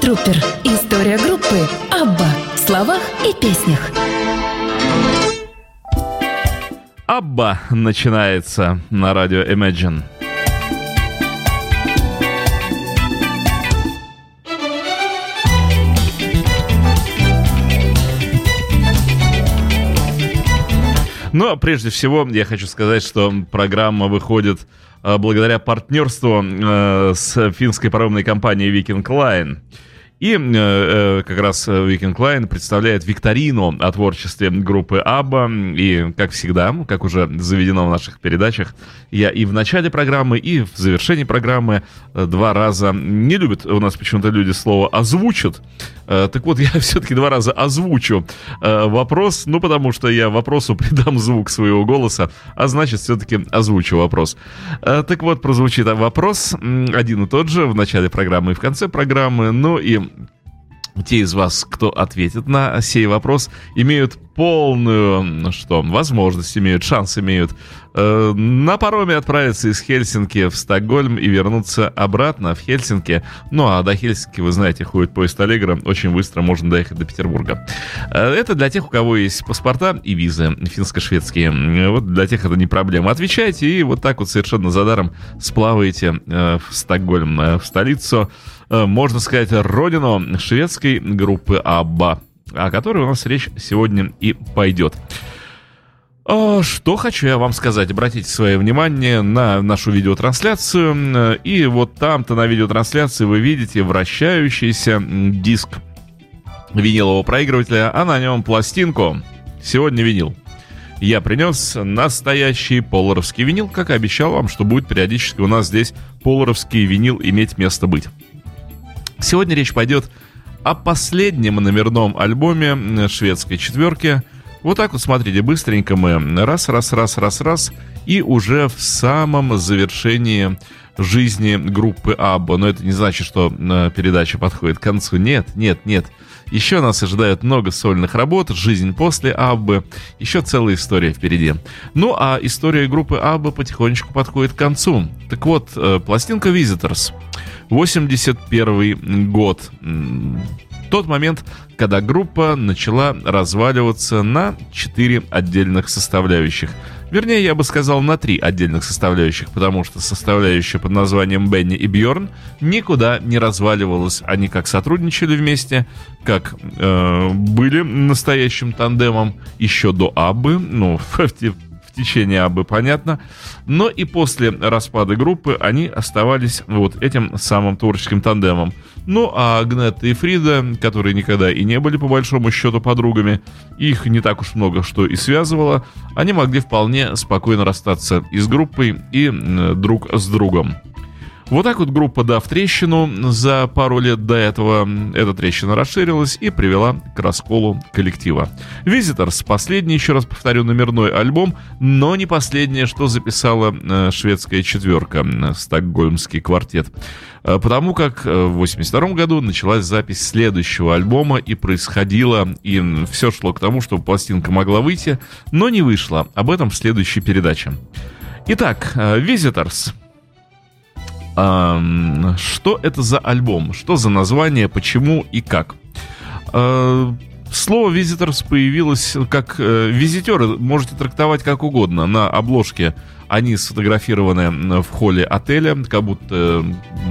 Трупер. История группы Абба в словах и песнях. Абба начинается на радио Imagine. Но ну, а прежде всего я хочу сказать, что программа выходит э, благодаря партнерству э, с финской паромной компанией Viking Line. И э, э, как раз Weekend Line представляет викторину о творчестве группы Абба. И, как всегда, как уже заведено в наших передачах, я и в начале программы, и в завершении программы э, два раза... Не любят у нас почему-то люди слово «озвучат». Э, так вот, я все-таки два раза озвучу э, вопрос, ну, потому что я вопросу придам звук своего голоса, а значит, все-таки озвучу вопрос. Э, так вот, прозвучит вопрос один и тот же в начале программы и в конце программы, ну и те из вас, кто ответит на сей вопрос, имеют полную, что, возможность, имеют шанс, имеют э, на пароме отправиться из Хельсинки в Стокгольм и вернуться обратно в Хельсинки. Ну, а до Хельсинки, вы знаете, ходит поезд Аллегра, очень быстро можно доехать до Петербурга. Э, это для тех, у кого есть паспорта и визы финско-шведские. Вот для тех это не проблема. Отвечайте и вот так вот совершенно за даром сплаваете э, в Стокгольм, э, в столицу Э, можно сказать, родину шведской группы Абба, о которой у нас речь сегодня и пойдет. А, что хочу я вам сказать. Обратите свое внимание на нашу видеотрансляцию. И вот там-то на видеотрансляции вы видите вращающийся диск винилового проигрывателя, а на нем пластинку. Сегодня винил. Я принес настоящий поларовский винил, как и обещал вам, что будет периодически у нас здесь поларовский винил иметь место быть. Сегодня речь пойдет о последнем номерном альбоме шведской четверки. Вот так вот, смотрите, быстренько мы раз, раз, раз, раз, раз, и уже в самом завершении жизни группы Абба. Но это не значит, что э, передача подходит к концу. Нет, нет, нет. Еще нас ожидает много сольных работ, жизнь после Аббы, еще целая история впереди. Ну а история группы Абба потихонечку подходит к концу. Так вот, э, пластинка Visitors — 81 год. Тот момент, когда группа начала разваливаться на четыре отдельных составляющих. Вернее, я бы сказал, на три отдельных составляющих, потому что составляющая под названием Бенни и Бьорн никуда не разваливалась. Они как сотрудничали вместе, как э, были настоящим тандемом еще до Аббы, ну, в, в течение Аббы, понятно. Но и после распада группы они оставались вот этим самым творческим тандемом. Ну, а Агнетта и Фрида, которые никогда и не были по большому счету подругами, их не так уж много что и связывало, они могли вполне спокойно расстаться и с группой, и друг с другом. Вот так вот группа, дав трещину за пару лет до этого, эта трещина расширилась и привела к расколу коллектива. Visitors, последний, еще раз повторю, номерной альбом, но не последнее, что записала э, шведская четверка, э, стокгольмский квартет. Э, потому как в 82 году началась запись следующего альбома и происходило, и все шло к тому, чтобы пластинка могла выйти, но не вышла. Об этом в следующей передаче. Итак, Visitors — что это за альбом? Что за название? Почему и как? А, слово «визиторс» появилось как э, визитеры, можете трактовать как угодно. На обложке они сфотографированы в холле отеля, как будто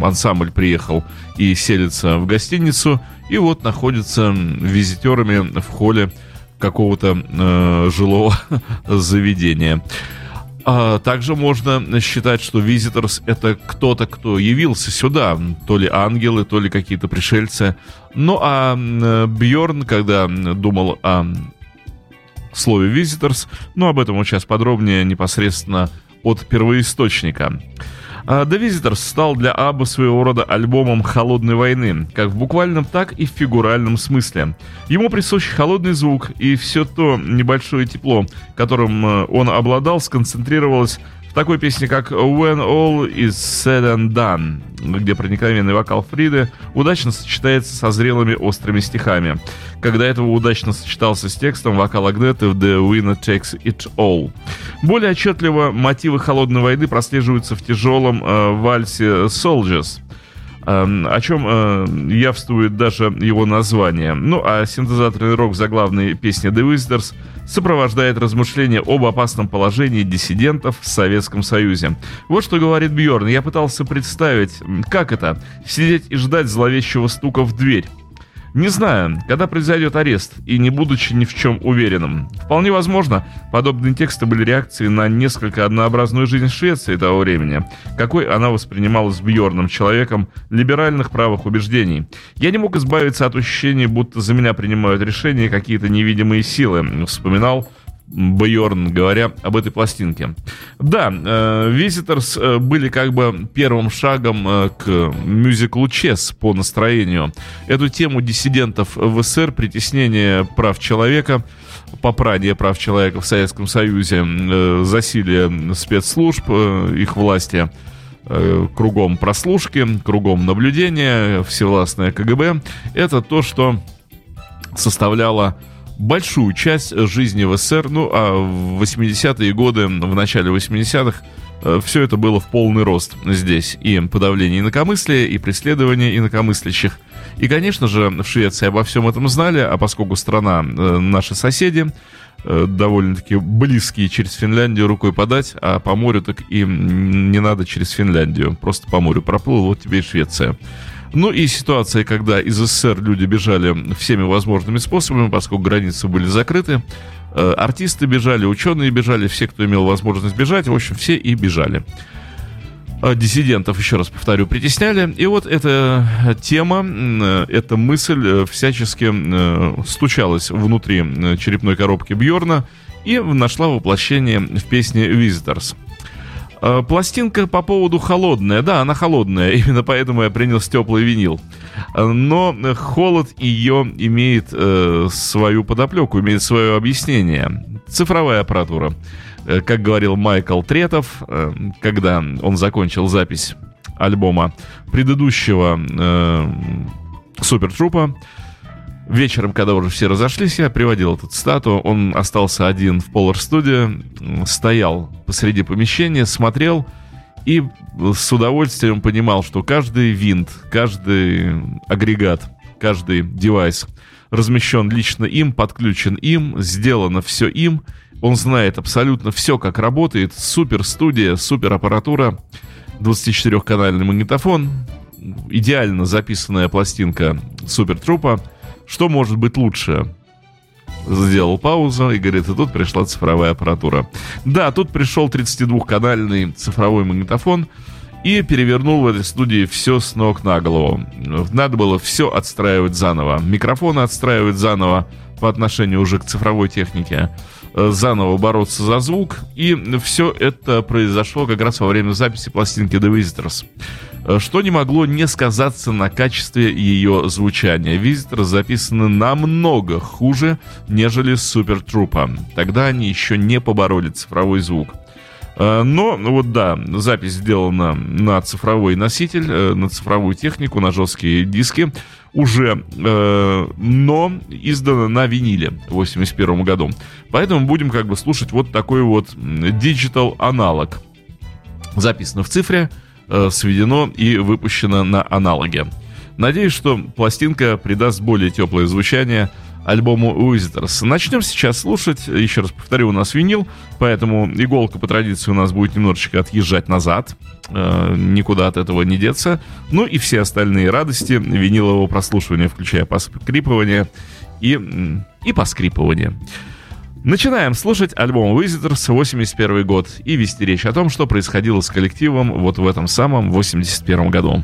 ансамбль приехал и селится в гостиницу, и вот находятся визитерами в холле какого-то э, жилого заведения. А также можно считать, что Visitors — это кто-то, кто явился сюда, то ли ангелы, то ли какие-то пришельцы. Ну а Бьорн, когда думал о слове Visitors, ну об этом вот сейчас подробнее непосредственно от первоисточника. А The Visitors стал для Абба своего рода альбомом холодной войны, как в буквальном, так и в фигуральном смысле. Ему присущ холодный звук, и все то небольшое тепло, которым э, он обладал, сконцентрировалось в такой песне, как When All Is Said and Done, где проникновенный вокал Фриды удачно сочетается со зрелыми острыми стихами. Когда этого удачно сочетался с текстом вокал Агнеты в The Winner Takes It All. Более отчетливо мотивы холодной войны прослеживаются в тяжелом э, вальсе Soldiers. О чем э, явствует даже его название. Ну, а синтезаторный рок заглавной песни The Wizards сопровождает размышления об опасном положении диссидентов в Советском Союзе. Вот что говорит Бьорн. Я пытался представить, как это — сидеть и ждать зловещего стука в дверь. Не знаю, когда произойдет арест, и не будучи ни в чем уверенным. Вполне возможно, подобные тексты были реакцией на несколько однообразную жизнь Швеции того времени, какой она воспринималась Бьорном, человеком либеральных правых убеждений. Я не мог избавиться от ощущения, будто за меня принимают решения какие-то невидимые силы, вспоминал Бьорн, говоря об этой пластинке. Да, э, Visitors э, были как бы первым шагом э, к мюзиклу Чес по настроению. Эту тему диссидентов в СССР, притеснение прав человека, попрание прав человека в Советском Союзе, засилие спецслужб, их власти, кругом прослушки, кругом наблюдения, всевластное КГБ. Это то, что составляло большую часть жизни в СССР, ну, а в 80-е годы, в начале 80-х, э, все это было в полный рост здесь. И подавление инакомыслия, и преследование инакомыслящих. И, конечно же, в Швеции обо всем этом знали, а поскольку страна э, наши соседи, э, довольно-таки близкие через Финляндию рукой подать, а по морю так и не надо через Финляндию. Просто по морю проплыл, вот тебе и Швеция. Ну и ситуация, когда из СССР люди бежали всеми возможными способами, поскольку границы были закрыты. Э, артисты бежали, ученые бежали, все, кто имел возможность бежать, в общем, все и бежали э, диссидентов, еще раз повторю, притесняли. И вот эта тема, э, эта мысль всячески стучалась внутри черепной коробки Бьорна и нашла воплощение в песне «Visitors». Э, пластинка по поводу холодная. Да, она холодная, именно поэтому я принес теплый винил. Э, но холод ее имеет э, свою подоплеку, имеет свое объяснение. Цифровая аппаратура. Как говорил Майкл Третов, когда он закончил запись альбома предыдущего э, Супертрупа, вечером, когда уже все разошлись, я приводил эту цитату. Он остался один в Polar стоял посреди помещения, смотрел и с удовольствием понимал, что каждый винт, каждый агрегат, каждый девайс размещен лично им, подключен им, сделано все им. Он знает абсолютно все, как работает. Супер студия, супер аппаратура, 24-канальный магнитофон, идеально записанная пластинка Супер Трупа — что может быть лучше? Сделал паузу и говорит, и тут пришла цифровая аппаратура. Да, тут пришел 32-канальный цифровой магнитофон и перевернул в этой студии все с ног на голову. Надо было все отстраивать заново. Микрофоны отстраивать заново по отношению уже к цифровой технике заново бороться за звук. И все это произошло как раз во время записи пластинки The Visitors. Э, что не могло не сказаться на качестве ее звучания. Visitors записаны намного хуже, нежели Troopa. Тогда они еще не побороли цифровой звук. Э, но, ну вот да, запись сделана на цифровой носитель, э, на цифровую технику, на жесткие диски уже, но издана на виниле в 81 году. Поэтому будем как бы слушать вот такой вот digital аналог. Записано в цифре, сведено и выпущено на аналоге. Надеюсь, что пластинка придаст более теплое звучание альбому Visitors. Начнем сейчас слушать. Еще раз повторю, у нас винил, поэтому иголка по традиции у нас будет немножечко отъезжать назад. Э, никуда от этого не деться. Ну и все остальные радости винилового прослушивания, включая поскрипывание и, и поскрипывание. Начинаем слушать альбом Visitors 81 год и вести речь о том, что происходило с коллективом вот в этом самом 81 году.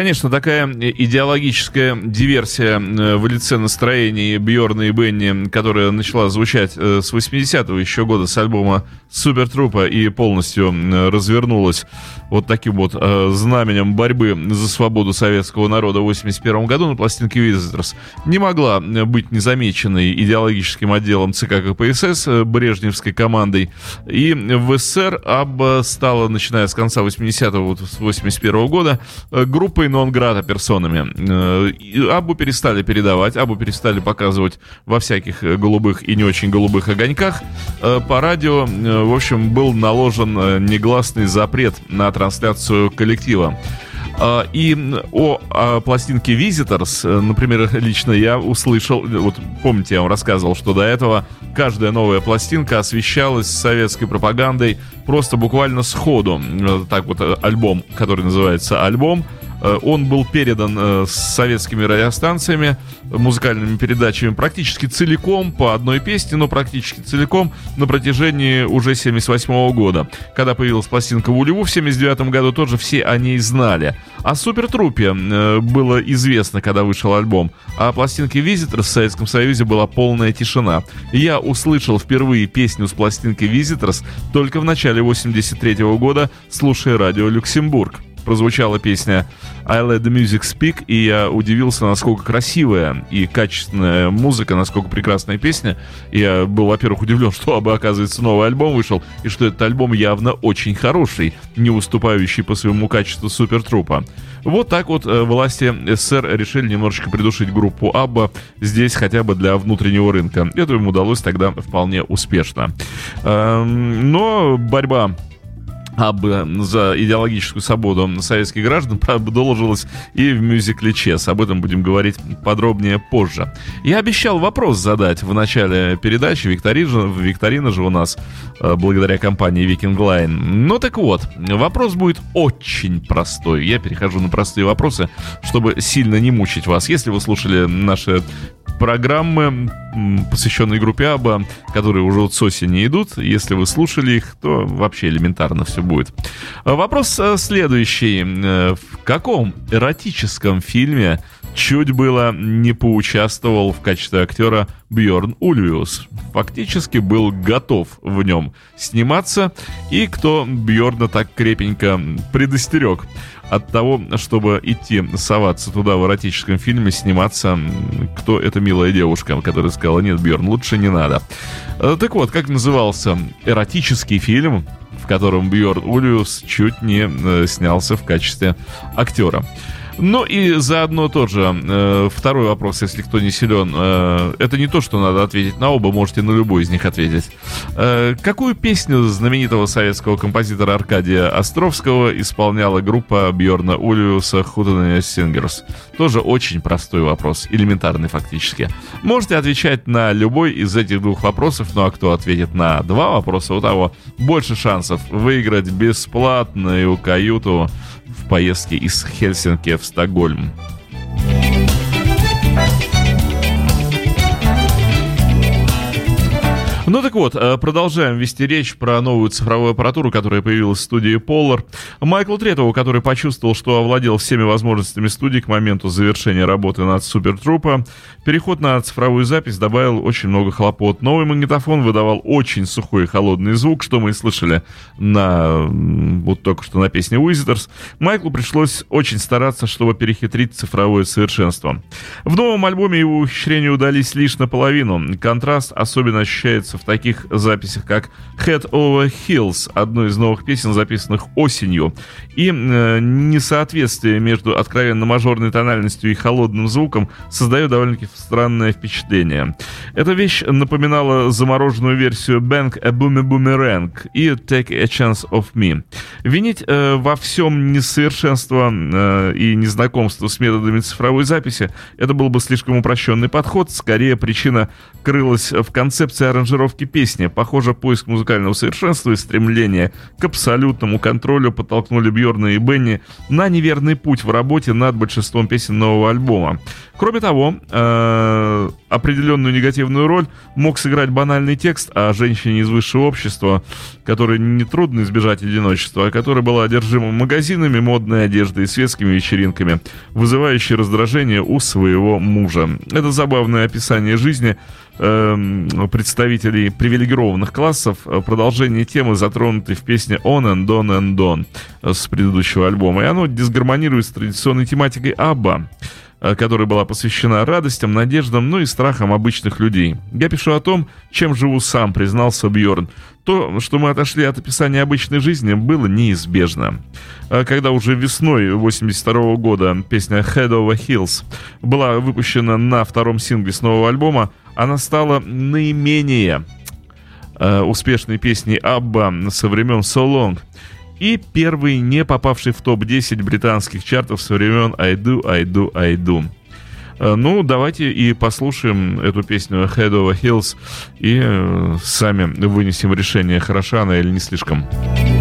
Конечно, такая идеологическая диверсия э, в лице настроений Бьорна и Бенни, которая начала звучать э, с 80-го еще года с альбома Супер Трупа и полностью развернулась вот таким вот э, знаменем борьбы за свободу советского народа в 81 году на пластинке Visitors, не могла быть незамеченной идеологическим отделом ЦК КПСС Брежневской командой. И в СССР Абба стала, начиная с конца 80-го, вот с 81 года, э, группой нон-грата персонами. Э, и Аббу перестали передавать, Аббу перестали показывать во всяких э, голубых и не очень голубых огоньках. Э, По радио, в общем, был наложен негласный запрет на трансляцию коллектива. И о, о пластинке Visitors, например, лично я услышал, вот помните, я вам рассказывал, что до этого каждая новая пластинка освещалась советской пропагандой просто буквально сходу. Так вот, альбом, который называется «Альбом», он был передан э, с советскими радиостанциями, э, музыкальными передачами практически целиком по одной песне, но практически целиком на протяжении уже 78 года. Когда появилась пластинка Вулеву в 79 году, тоже все о ней знали. О Супертрупе э, было известно, когда вышел альбом, а пластинке Visitors в Советском Союзе была полная тишина. Я услышал впервые песню с пластинки Visitors только в начале 83 года, слушая радио Люксембург прозвучала песня I Let The Music Speak, и я удивился, насколько красивая и качественная музыка, насколько прекрасная песня. Я был, во-первых, удивлен, что, абы, оказывается, новый альбом вышел, и что этот альбом явно очень хороший, не уступающий по своему качеству Супертрупа. Вот так вот э, власти СССР решили немножечко придушить группу Абба здесь хотя бы для внутреннего рынка. Это им удалось тогда вполне успешно. Эм, Но борьба об, э, за идеологическую свободу советских граждан продолжилась и в мюзикле «Чес». Об этом будем говорить подробнее позже. Я обещал вопрос задать в начале передачи. Викторина, викторина же у нас э, благодаря компании Viking Line. Ну так вот, вопрос будет очень простой. Я перехожу на простые вопросы, чтобы сильно не мучить вас. Если вы слушали наши программы, посвященные группе Аба, которые уже вот с осени идут. Если вы слушали их, то вообще элементарно все будет. А Вопрос э, следующий. Э, В каком эротическом фильме чуть было не поучаствовал в качестве актера Бьорн Ульвиус? Фактически был готов в нем сниматься, и кто Бьорна так крепенько предостерег от того, чтобы идти соваться туда в эротическом фильме, сниматься, кто эта милая девушка, которая сказала, нет, Бьорн, лучше не надо. Э, Так вот, как назывался эротический фильм, в котором Бьорн Ульвиус чуть не э, снялся в качестве актера. Ну и заодно тоже э, второй вопрос, если кто не силен. Э, это не то, что надо ответить на оба, можете на любой из них ответить. Э, какую песню знаменитого советского композитора Аркадия Островского исполняла группа Бьорна Ульвиуса Худенес Сингерс? Тоже очень простой вопрос, элементарный фактически. Можете отвечать на любой из этих двух вопросов, ну а кто ответит на два вопроса, у того больше шансов выиграть бесплатную каюту в поездке из Хельсинки в Стокгольм. Ну так вот, э, продолжаем вести речь про новую цифровую аппаратуру, которая появилась в студии Polar. Майклу Третову, который почувствовал, что овладел всеми возможностями студии к моменту завершения работы над Супертрупа, переход на цифровую запись добавил очень много хлопот. Новый магнитофон выдавал очень сухой и холодный звук, что мы и слышали на вот только что на песне Wizards. Майклу пришлось очень стараться, чтобы перехитрить цифровое совершенство. В новом альбоме его ухищрения удались лишь наполовину. Контраст особенно ощущается в таких записях, как Head Over Heels, одной из новых песен, записанных осенью, и э, несоответствие между откровенно мажорной тональностью и холодным звуком создает довольно-таки странное впечатление. Эта вещь напоминала замороженную версию Bang a Boomy Boomerang и Take a Chance of Me. Винить э, во всем несовершенство э, и незнакомство с методами цифровой записи это был бы слишком упрощенный подход. Скорее, причина крылась в концепции аранжировки аранжировки песни. Похоже, поиск музыкального совершенства и стремление к абсолютному контролю подтолкнули Бьорна и Бенни на неверный путь в работе над большинством песен нового альбома. Кроме того, э, определенную негативную роль мог сыграть банальный текст о женщине из высшего общества, которой нетрудно избежать одиночества, а которая была одержима магазинами, модной одеждой и светскими вечеринками, вызывающей раздражение у своего мужа. Это забавное описание жизни эм, представителей привилегированных классов, э, продолжение темы, затронутой в песне «On and On and On» э, с предыдущего альбома, и оно дисгармонирует с традиционной тематикой «Абба», э, которая была посвящена радостям, надеждам, ну и страхам обычных людей. Я пишу о том, чем живу сам, признался Бьорн. То, что мы отошли от описания обычной жизни, было неизбежно. А Когда уже весной 82 года песня Head Over Hills была выпущена на втором сингле с нового альбома, она стала наименее э, успешной песней Абба со времен So Long и первый не попавший в топ-10 британских чартов со времен I Do, I Do, I Do. Э, Ну, давайте и послушаем эту песню Head Over Hills и э, сами вынесем решение, хороша она или не слишком. I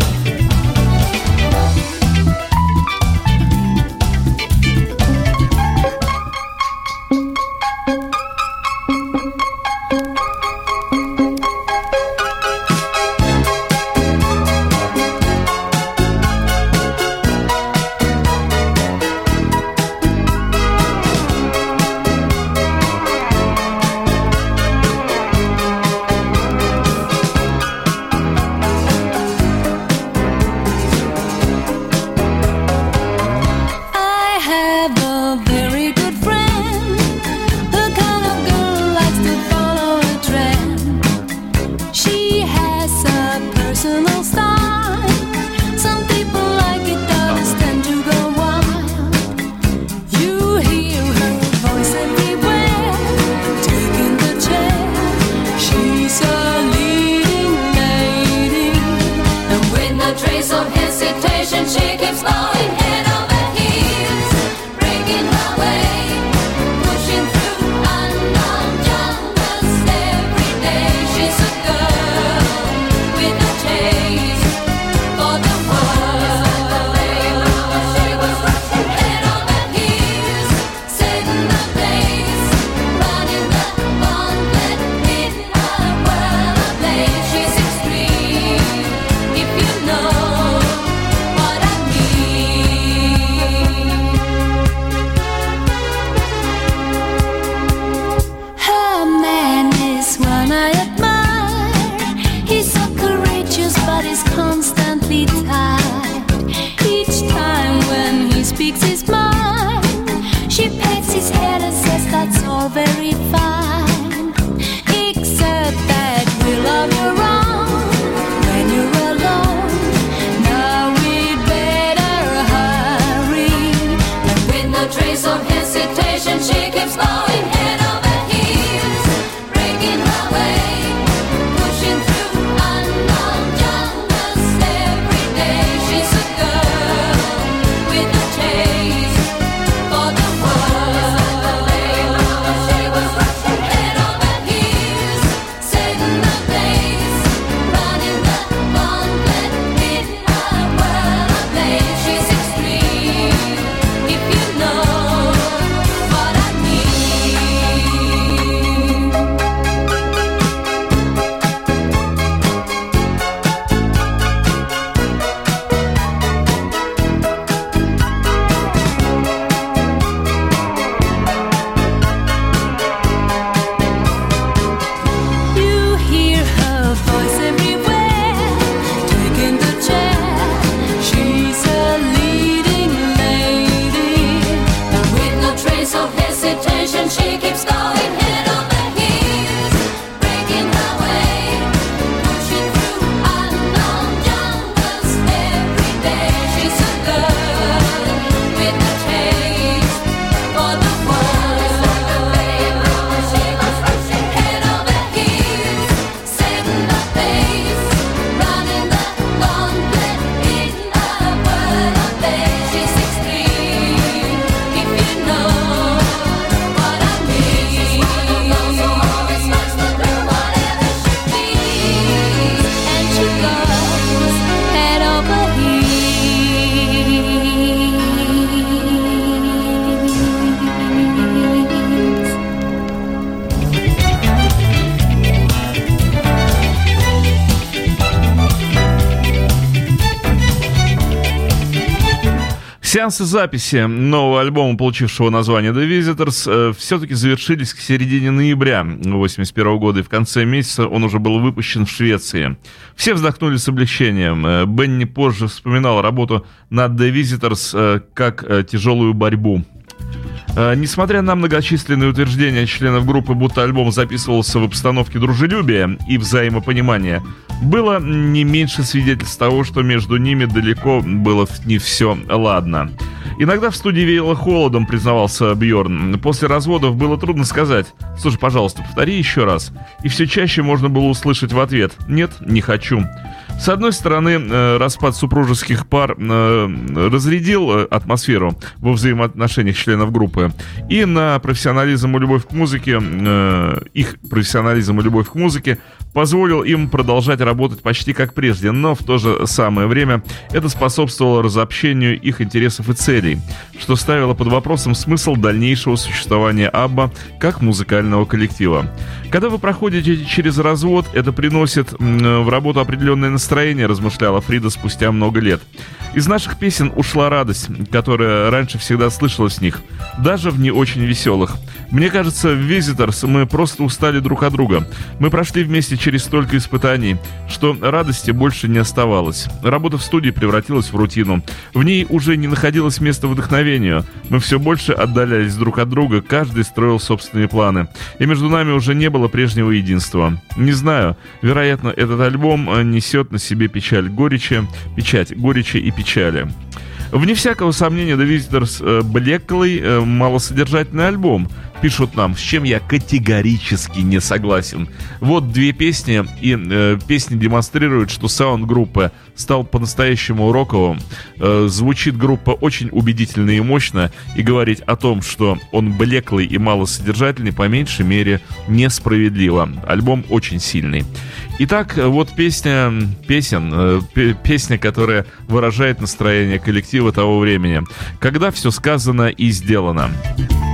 Сеансы записи нового альбома, получившего название The Visitors, э, все-таки завершились к середине ноября 1981 года, и в конце месяца он уже был выпущен в Швеции. Все вздохнули с облегчением. Э, Бенни позже вспоминал работу над The Visitors э, как тяжелую борьбу. Э, Несмотря на многочисленные утверждения членов группы, будто альбом записывался в обстановке дружелюбия и взаимопонимания, было не меньше свидетельств того, что между ними далеко было не все ладно. Иногда в студии веяло холодом, признавался Бьорн. После разводов было трудно сказать. Слушай, пожалуйста, повтори еще раз. И все чаще можно было услышать в ответ «Нет, не хочу». С одной стороны, э, распад супружеских пар э, разрядил э, атмосферу во взаимоотношениях членов группы, и на профессионализм и любовь к музыке, их профессионализм и любовь к музыке позволил им продолжать работать почти как прежде, но в то же самое время это способствовало разобщению их интересов и целей, что ставило под вопросом смысл дальнейшего существования Абба как музыкального коллектива. Когда вы проходите через развод, это приносит в работу определенное настроение, размышляла Фрида спустя много лет. Из наших песен ушла радость, которая раньше всегда слышалась в них, даже в не очень веселых. Мне кажется, в Visitors мы просто устали друг от друга. Мы прошли вместе через столько испытаний, что радости больше не оставалось. Работа в студии превратилась в рутину. В ней уже не находилось места вдохновению. Мы все больше отдалялись друг от друга, каждый строил собственные планы. И между нами уже не было прежнего единства. Не знаю, вероятно, этот альбом э, несет на себе печаль горечи, печать горечи и печали. Вне всякого сомнения, The Visitors э, блеклый, э, малосодержательный альбом. Пишут нам, с чем я категорически не согласен. Вот две песни, и э, песни демонстрируют, что саунд группы стал по-настоящему роковым. Э, звучит группа очень убедительно и мощно, и говорить о том, что он блеклый и малосодержательный, по меньшей мере, несправедливо. Альбом очень сильный. Итак, вот песня песен, э, пе- песня, которая выражает настроение коллектива того времени. Когда все сказано и сделано. Here's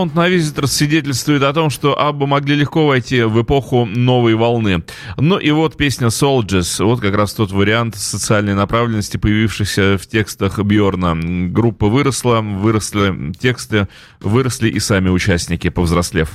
Аккаунт на Visitor свидетельствует о том, что Абба могли легко войти в эпоху новой волны. Ну и вот песня Soldiers, вот как раз тот вариант социальной направленности, появившийся в текстах Бьорна. Группа выросла, выросли тексты, выросли и сами участники, повзрослев.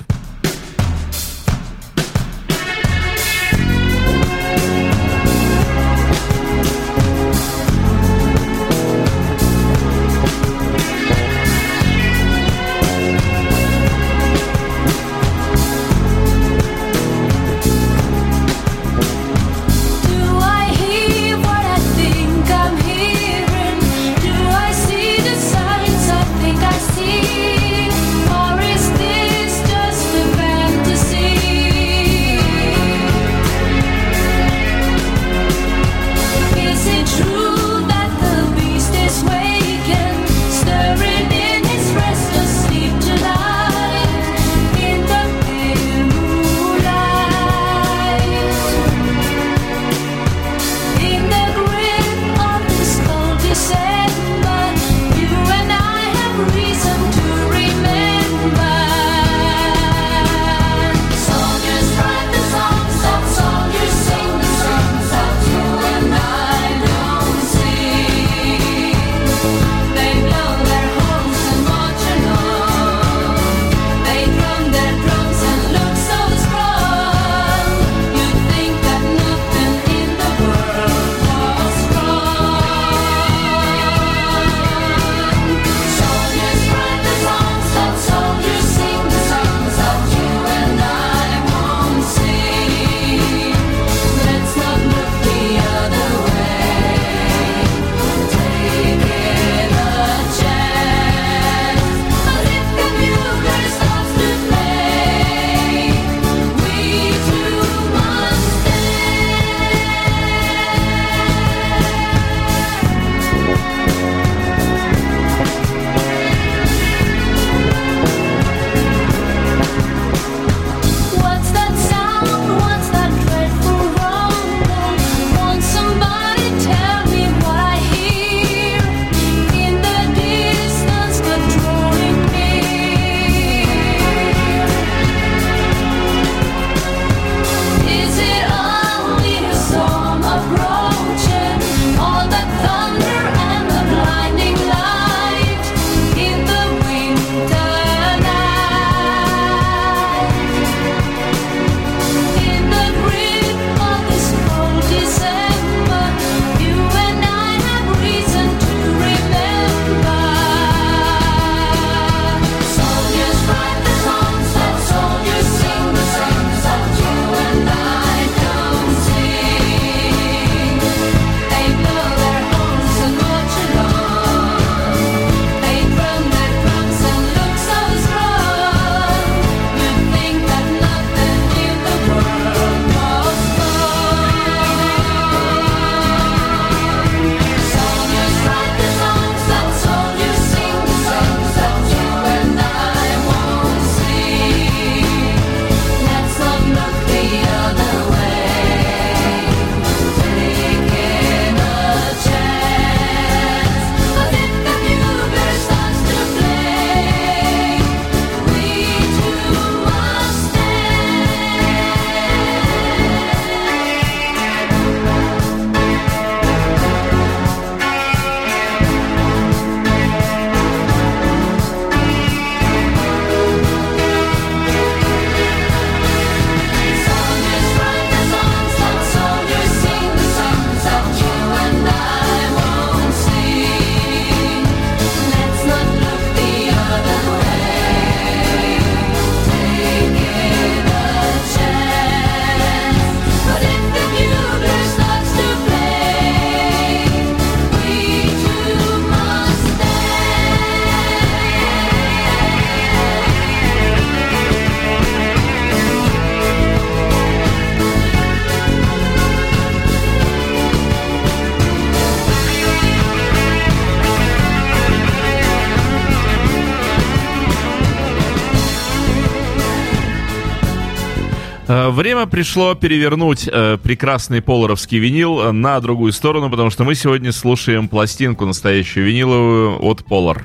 Время пришло перевернуть э, прекрасный поларовский винил э, на другую сторону, потому что мы сегодня слушаем пластинку настоящую виниловую от Polar.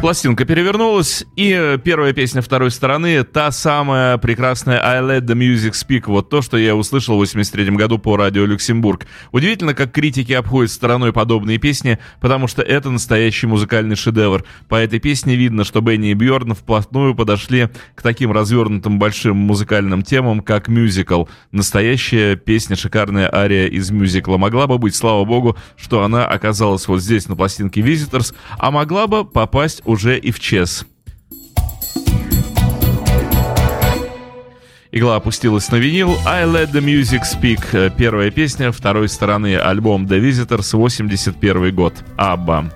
Пластинка перевернулась, и э, первая песня второй стороны, та самая прекрасная I Let The Music Speak, вот то, что я услышал в 83 году по радио Люксембург. Удивительно, как критики обходят стороной подобные песни, потому что это настоящий музыкальный шедевр. По этой песне видно, что Бенни и Бьорн вплотную подошли к таким развернутым большим музыкальным темам, как мюзикл. Настоящая песня, шикарная ария из мюзикла. Могла бы быть, слава богу, что она оказалась вот здесь на пластинке Visitors, а могла бы попасть уже и в Чес. Игла опустилась на винил I Let The Music Speak. Первая песня второй стороны альбом The Visitors 81 год. Абба.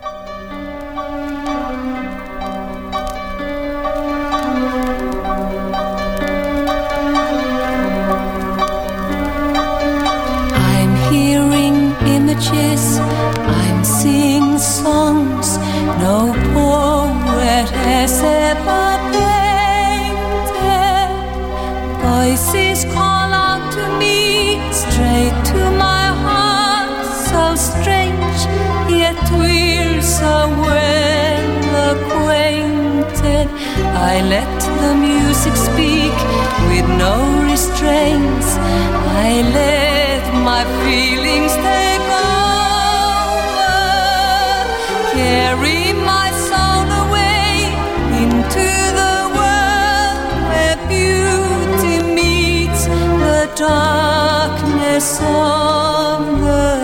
Voices call out to me, straight to my heart, so strange, yet we're so well acquainted. I let the music speak with no restraints. I let my feelings take over, toprak ne son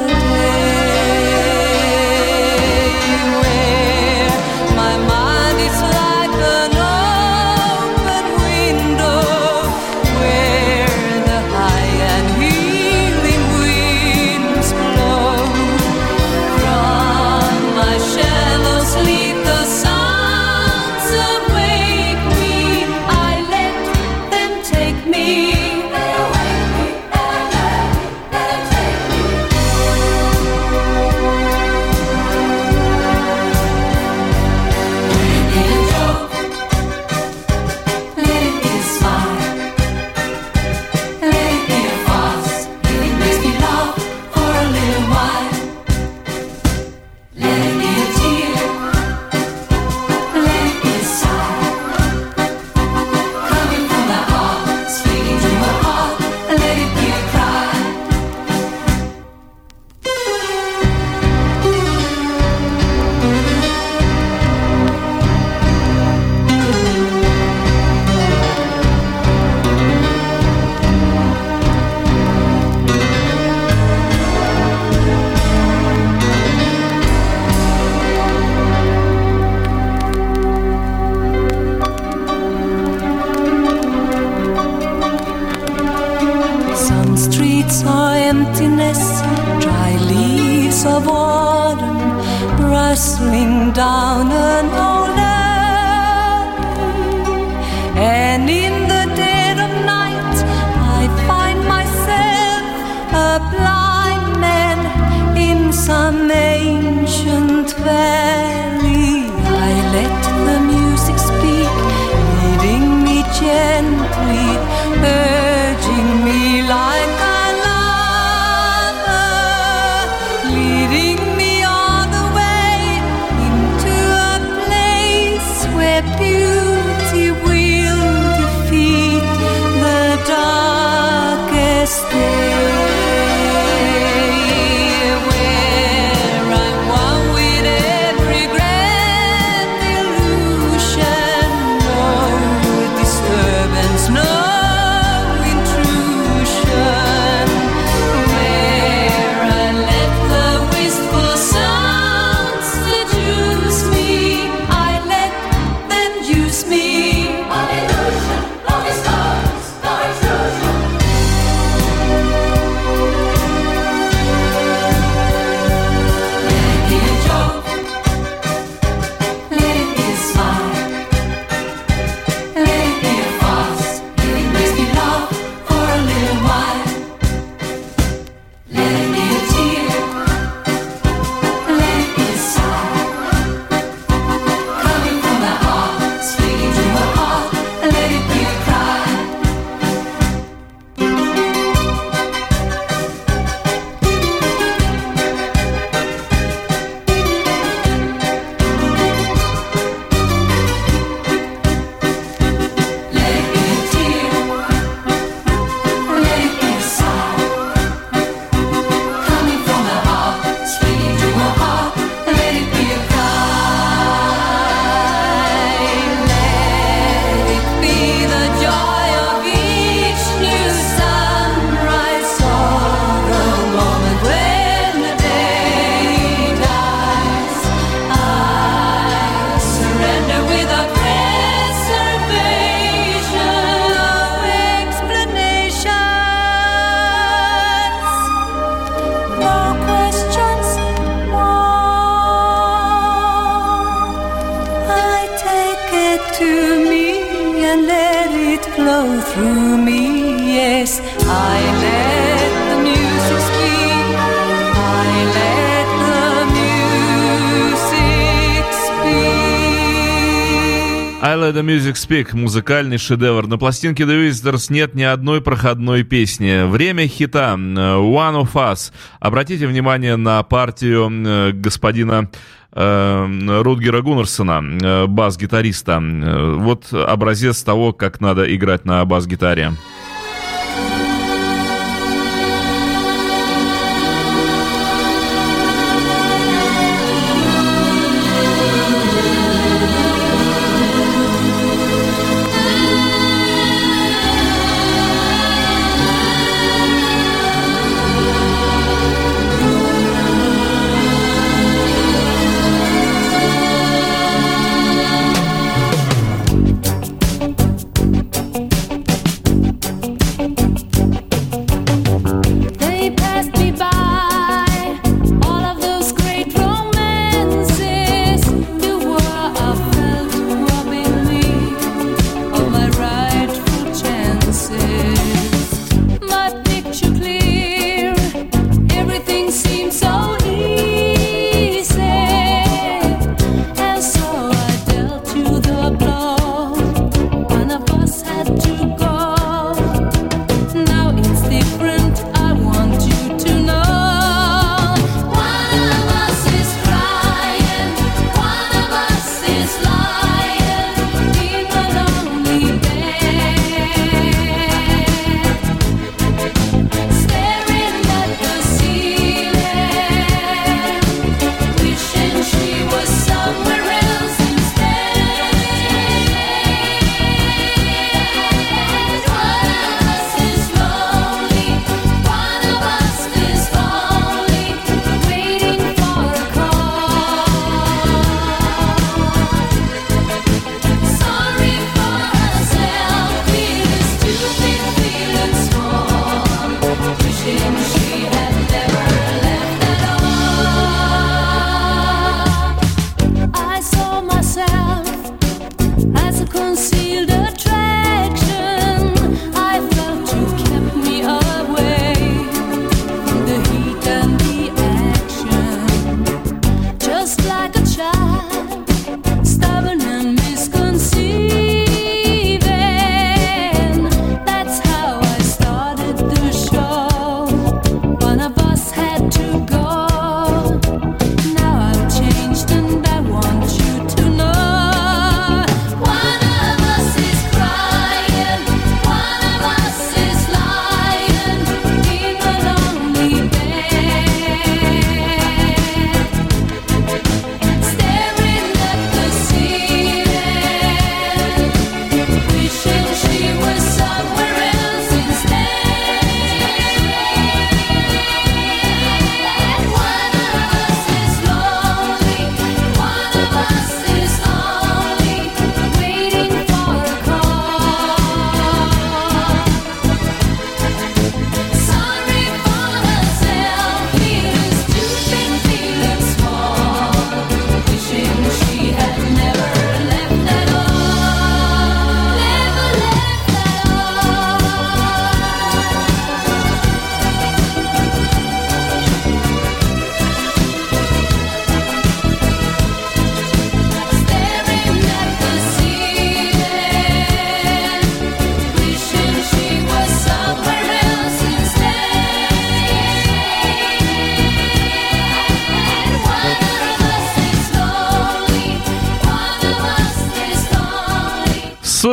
the Music Speak – музыкальный шедевр. На пластинке The Visitors нет ни одной проходной песни. Время хита One of Us. Обратите внимание на партию э, господина э, Рутгера Гуннерсона, э, бас-гитариста. Э, Вот образец того, как надо играть на бас-гитаре.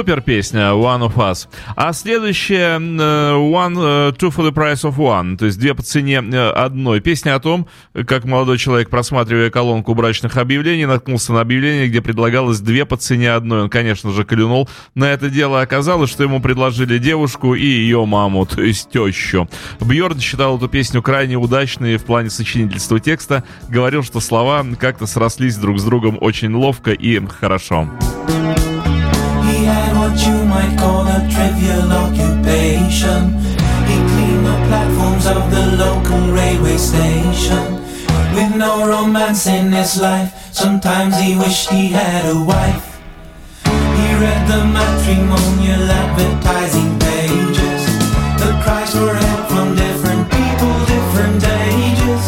Супер песня One of Us. А следующая э, One, э, Two for the Price of One, то есть две по цене э, одной. Песня о том, как молодой человек, просматривая колонку брачных объявлений, наткнулся на объявление, где предлагалось две по цене одной. Он, конечно же, клюнул на это дело. Оказалось, что ему предложили девушку и ее маму, то есть тещу. Бьорн считал эту песню крайне удачной в плане сочинительства текста. Говорил, что слова как-то срослись друг с другом очень ловко и хорошо. Had what you might call a trivial occupation. He cleaned the platforms of the local railway station. With no romance in his life, sometimes he wished he had a wife. He read the matrimonial advertising pages. The cries for help from different people, different ages.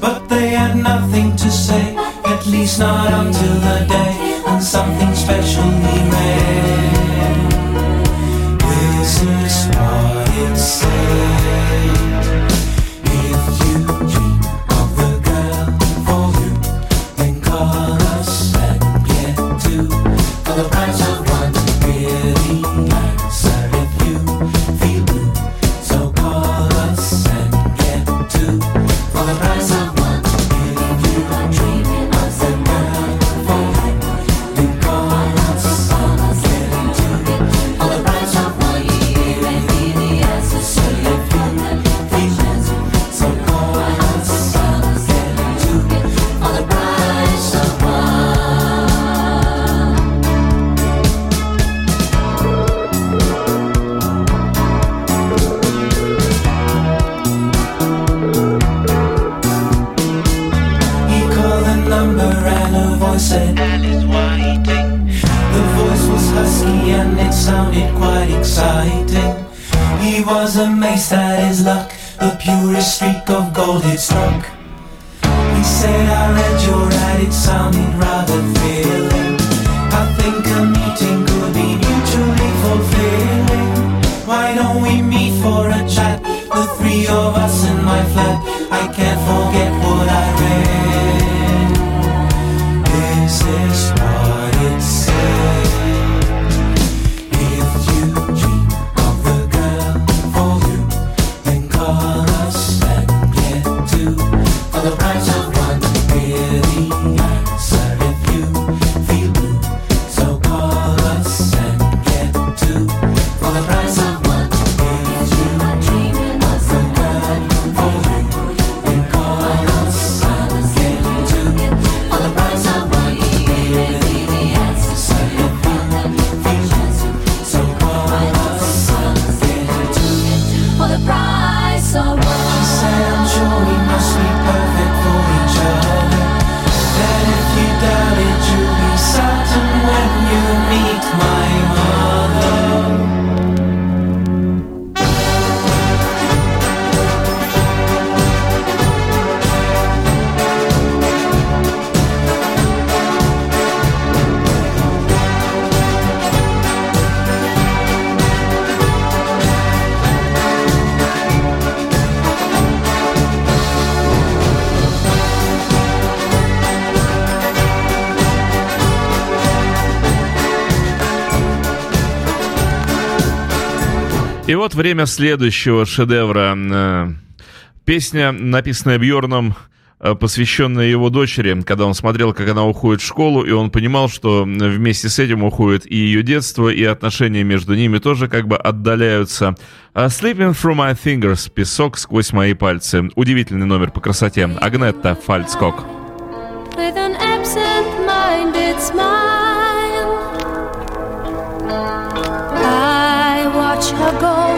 But they had nothing to say, at least not until the day on something specially made. This is what it says. gold it struck. He said, I read your ad, it sounded rather feeling. I think a meeting could be mutually fulfilling. Why don't we meet for a chat? The three of us in my flat. I can't forget what I read. This is what it said." вот время следующего шедевра. Э, песня, написанная Бьорном, э, посвященная его дочери, когда он смотрел, как она уходит в школу, и он понимал, что вместе с этим уходит и ее детство, и отношения между ними тоже как бы отдаляются. «А «Sleeping through my fingers» — «Песок сквозь мои пальцы». Удивительный номер по красоте. Агнетта Фальцкок. With an absent-minded smile 足够。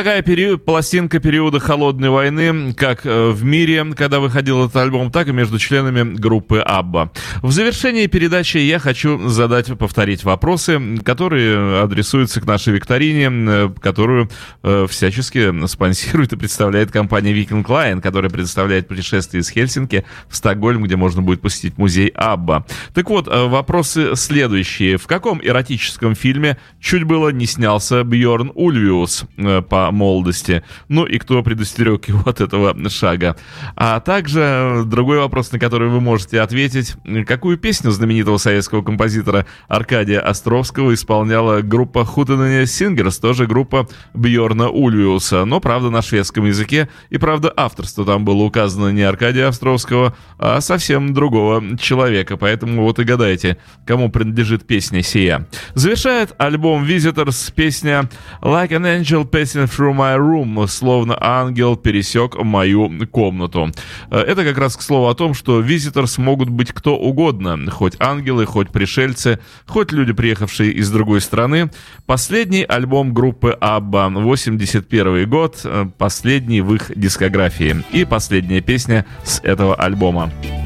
Такая период, пластинка периода холодной войны, как э, в мире, когда выходил этот альбом, так и между членами группы Абба. В завершении передачи я хочу задать, повторить вопросы, которые адресуются к нашей викторине, э, которую э, всячески спонсирует и представляет компания Viking Line, которая предоставляет путешествие из Хельсинки в Стокгольм, где можно будет посетить музей Абба. Так вот, э, вопросы следующие. В каком эротическом фильме чуть было не снялся Бьорн Ульвиус э, молодости? Ну и кто предостерег его от этого шага? А также другой вопрос, на который вы можете ответить. Какую песню знаменитого советского композитора Аркадия Островского исполняла группа Хутенене Сингерс, тоже группа Бьорна Ульвиуса, но, правда, на шведском языке, и, правда, авторство там было указано не Аркадия Островского, а совсем другого человека, поэтому вот и гадайте, кому принадлежит песня сия. Завершает альбом Visitors песня Like an Angel Passing Through My Room, словно ангел пересек мою комнату. Э, Это как раз к слову о том, что Visitors могут быть кто угодно, хоть ангелы, хоть пришельцы, хоть люди, приехавшие из другой страны. Последний альбом группы ABBA, 81 год, э, последний в их дискографии. И последняя песня с этого альбома. Long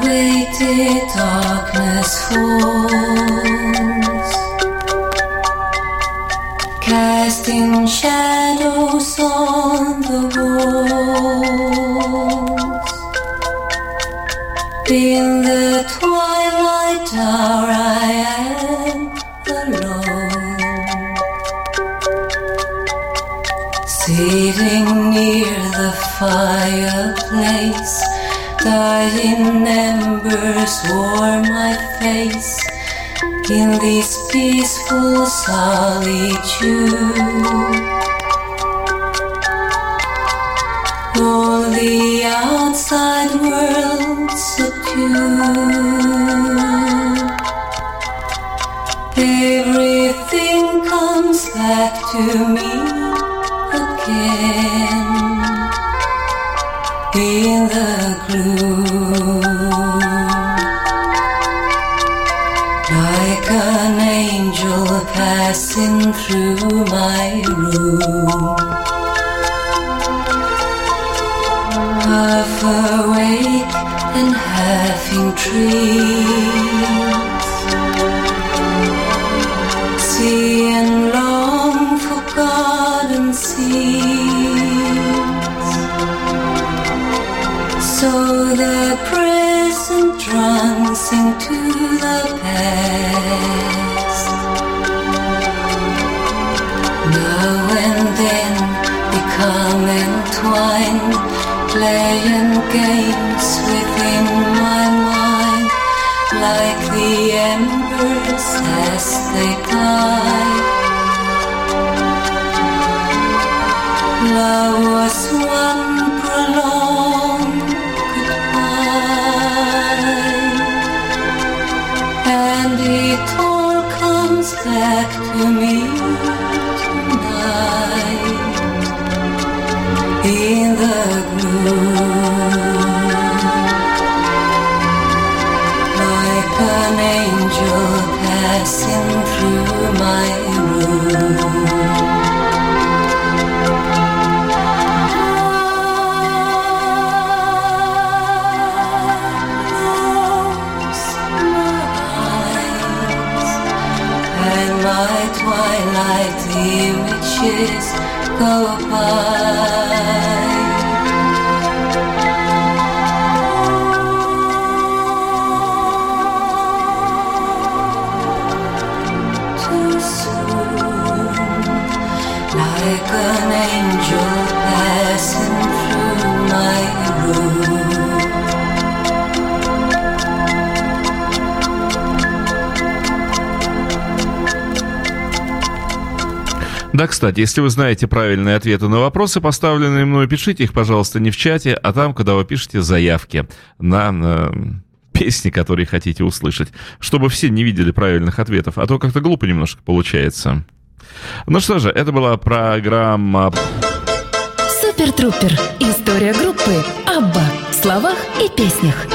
awaited darkness falls, casting shadows on the walls. In the twilight hour, I am alone, sitting near the fireplace. Dying embers warm my face in this peaceful solitude. All the outside world subdued. Through my room. Half awake and half in entwined, playing games within my mind, like the embers as they die. Love was one prolonged twilight images go by. Да, кстати, если вы знаете правильные ответы на вопросы, поставленные мной, пишите их, пожалуйста, не в чате, а там, куда вы пишете заявки на э, песни, которые хотите услышать, чтобы все не видели правильных ответов, а то как-то глупо немножко получается. Ну что же, это была программа Супер Трупер. История группы Абба в словах и песнях.